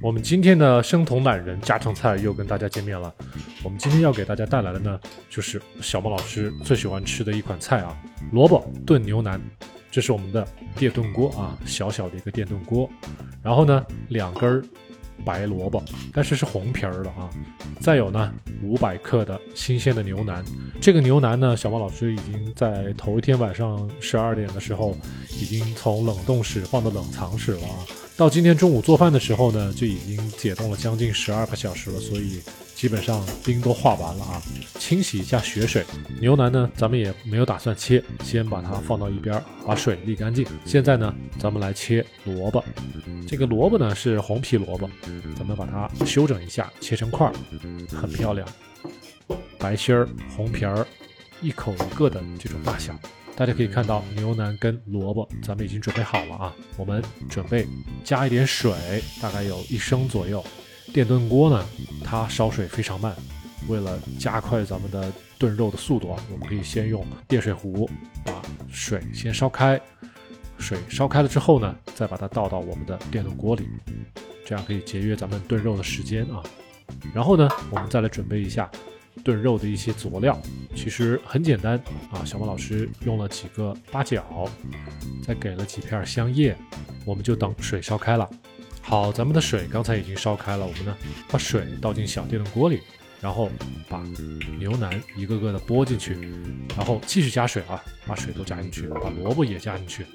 我们今天的生酮懒人家常菜又跟大家见面了。我们今天要给大家带来的呢，就是小莫老师最喜欢吃的一款菜啊——萝卜炖牛腩。这是我们的电炖锅啊，小小的一个电炖锅。然后呢，两根白萝卜，但是是红皮儿的啊。再有呢，五百克的新鲜的牛腩。这个牛腩呢，小莫老师已经在头一天晚上十二点的时候，已经从冷冻室放到冷藏室了啊。到今天中午做饭的时候呢，就已经解冻了将近十二个小时了，所以基本上冰都化完了啊。清洗一下血水，牛腩呢，咱们也没有打算切，先把它放到一边，把水沥干净。现在呢，咱们来切萝卜。这个萝卜呢是红皮萝卜，咱们把它修整一下，切成块儿，很漂亮，白心儿、红皮儿，一口一个的这种大小。大家可以看到牛腩跟萝卜，咱们已经准备好了啊。我们准备加一点水，大概有一升左右。电炖锅呢，它烧水非常慢，为了加快咱们的炖肉的速度啊，我们可以先用电水壶把水先烧开。水烧开了之后呢，再把它倒到我们的电炖锅里，这样可以节约咱们炖肉的时间啊。然后呢，我们再来准备一下。炖肉的一些佐料其实很简单啊，小马老师用了几个八角，再给了几片香叶，我们就等水烧开了。好，咱们的水刚才已经烧开了，我们呢把水倒进小电炖锅里，然后把牛腩一个个的拨进去，然后继续加水啊，把水都加进去，把萝卜也加进去，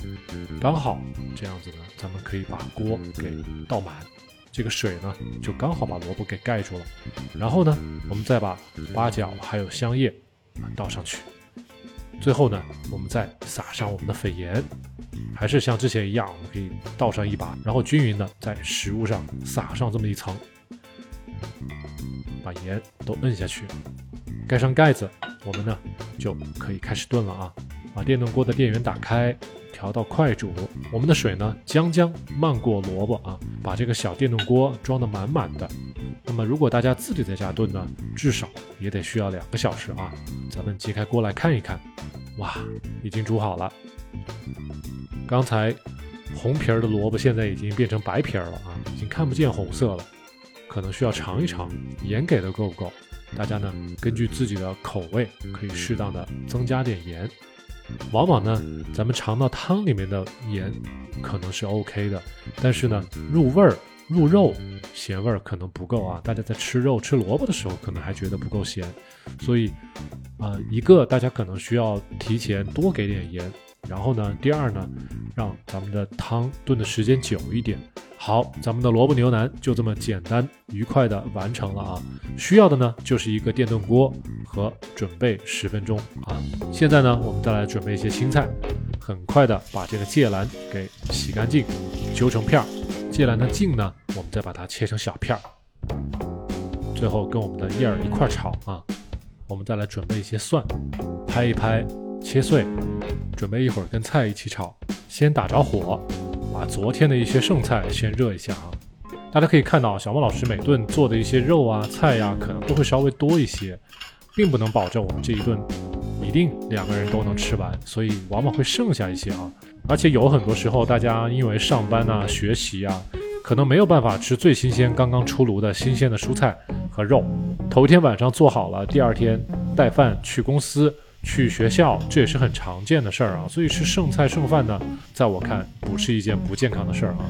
刚好这样子呢，咱们可以把锅给倒满。这个水呢，就刚好把萝卜给盖住了。然后呢，我们再把八角还有香叶倒上去。最后呢，我们再撒上我们的粉盐，还是像之前一样，我们可以倒上一把，然后均匀的在食物上撒上这么一层，把盐都摁下去，盖上盖子，我们呢就可以开始炖了啊！把电炖锅的电源打开。调到快煮，我们的水呢将将漫过萝卜啊，把这个小电炖锅装得满满的。那么如果大家自己在家炖呢，至少也得需要两个小时啊。咱们揭开锅来看一看，哇，已经煮好了。刚才红皮儿的萝卜现在已经变成白皮儿了啊，已经看不见红色了，可能需要尝一尝盐给的够不够。大家呢根据自己的口味可以适当的增加点盐。往往呢，咱们尝到汤里面的盐可能是 OK 的，但是呢，入味儿、入肉，咸味儿可能不够啊。大家在吃肉、吃萝卜的时候，可能还觉得不够咸，所以，啊，一个大家可能需要提前多给点盐，然后呢，第二呢，让咱们的汤炖的时间久一点。好，咱们的萝卜牛腩就这么简单愉快的完成了啊！需要的呢就是一个电炖锅和准备十分钟啊。现在呢，我们再来准备一些青菜，很快的把这个芥蓝给洗干净，揪成片儿。芥蓝的茎呢，我们再把它切成小片儿，最后跟我们的叶儿一块炒啊。我们再来准备一些蒜，拍一拍，切碎，准备一会儿跟菜一起炒。先打着火。把昨天的一些剩菜先热一下啊！大家可以看到，小莫老师每顿做的一些肉啊、菜呀，可能都会稍微多一些，并不能保证我们这一顿一定两个人都能吃完，所以往往会剩下一些啊。而且有很多时候，大家因为上班啊、学习啊，可能没有办法吃最新鲜、刚刚出炉的新鲜的蔬菜和肉，头一天晚上做好了，第二天带饭去公司。去学校，这也是很常见的事儿啊。所以吃剩菜剩饭呢，在我看不是一件不健康的事儿啊。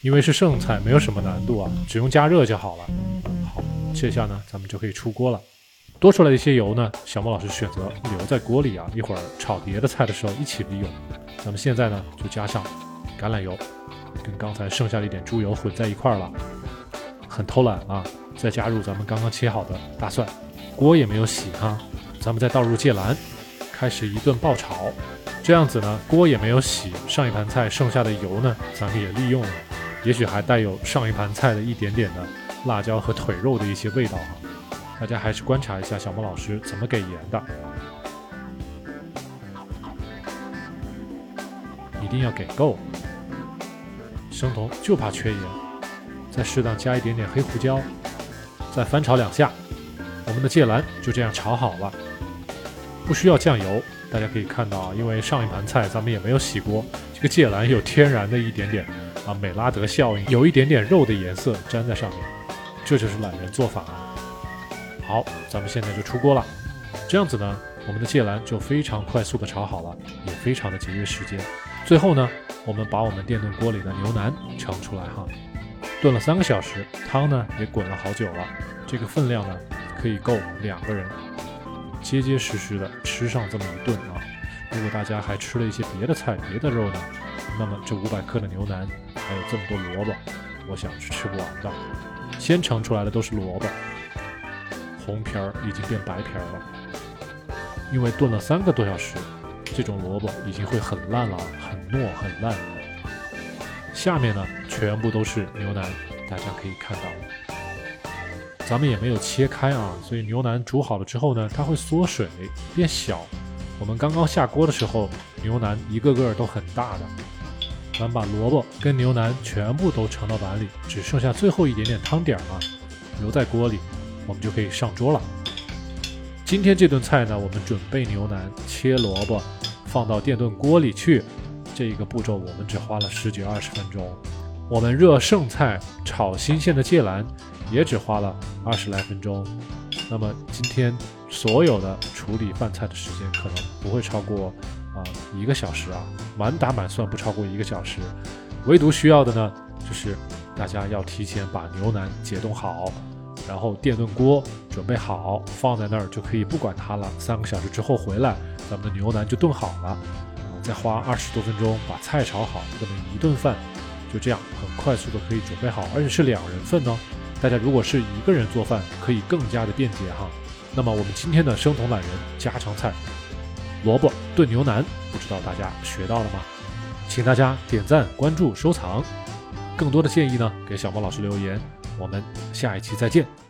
因为是剩菜，没有什么难度啊，只用加热就好了。好，这下呢，咱们就可以出锅了。多出来的一些油呢，小莫老师选择留在锅里啊，一会儿炒别的菜的时候一起利用。咱们现在呢，就加上橄榄油，跟刚才剩下的一点猪油混在一块儿了，很偷懒啊。再加入咱们刚刚切好的大蒜，锅也没有洗哈。咱们再倒入芥蓝，开始一顿爆炒。这样子呢，锅也没有洗，上一盘菜剩下的油呢，咱们也利用了。也许还带有上一盘菜的一点点的辣椒和腿肉的一些味道哈。大家还是观察一下小莫老师怎么给盐的，一定要给够。生酮就怕缺盐，再适当加一点点黑胡椒，再翻炒两下，我们的芥蓝就这样炒好了。不需要酱油，大家可以看到啊，因为上一盘菜咱们也没有洗锅，这个芥蓝有天然的一点点啊，美拉德效应，有一点点肉的颜色粘在上面，这就是懒人做法啊。好，咱们现在就出锅了。这样子呢，我们的芥蓝就非常快速的炒好了，也非常的节约时间。最后呢，我们把我们电炖锅里的牛腩盛出来哈，炖了三个小时，汤呢也滚了好久了，这个分量呢可以够两个人结结实实的吃上这么一顿啊。如果大家还吃了一些别的菜、别的肉呢，那么这五百克的牛腩还有这么多萝卜，我想是吃不完的。先盛出来的都是萝卜，红皮儿已经变白皮儿了，因为炖了三个多小时，这种萝卜已经会很烂了，很糯很烂。下面呢，全部都是牛腩，大家可以看到，咱们也没有切开啊，所以牛腩煮好了之后呢，它会缩水变小。我们刚刚下锅的时候，牛腩一个个都很大的。咱们把萝卜跟牛腩全部都盛到碗里，只剩下最后一点点汤点儿啊，留在锅里，我们就可以上桌了。今天这顿菜呢，我们准备牛腩、切萝卜，放到电炖锅里去，这一个步骤我们只花了十几二十分钟。我们热剩菜、炒新鲜的芥蓝，也只花了二十来分钟。那么今天。所有的处理饭菜的时间可能不会超过啊一个小时啊，满打满算不超过一个小时。唯独需要的呢，就是大家要提前把牛腩解冻好，然后电炖锅准备好，放在那儿就可以不管它了。三个小时之后回来，咱们的牛腩就炖好了，再花二十多分钟把菜炒好，这么一顿饭就这样很快速的可以准备好，而且是两人份哦。大家如果是一个人做饭，可以更加的便捷哈。那么我们今天的生酮懒人家常菜，萝卜炖牛腩，不知道大家学到了吗？请大家点赞、关注、收藏，更多的建议呢，给小猫老师留言。我们下一期再见。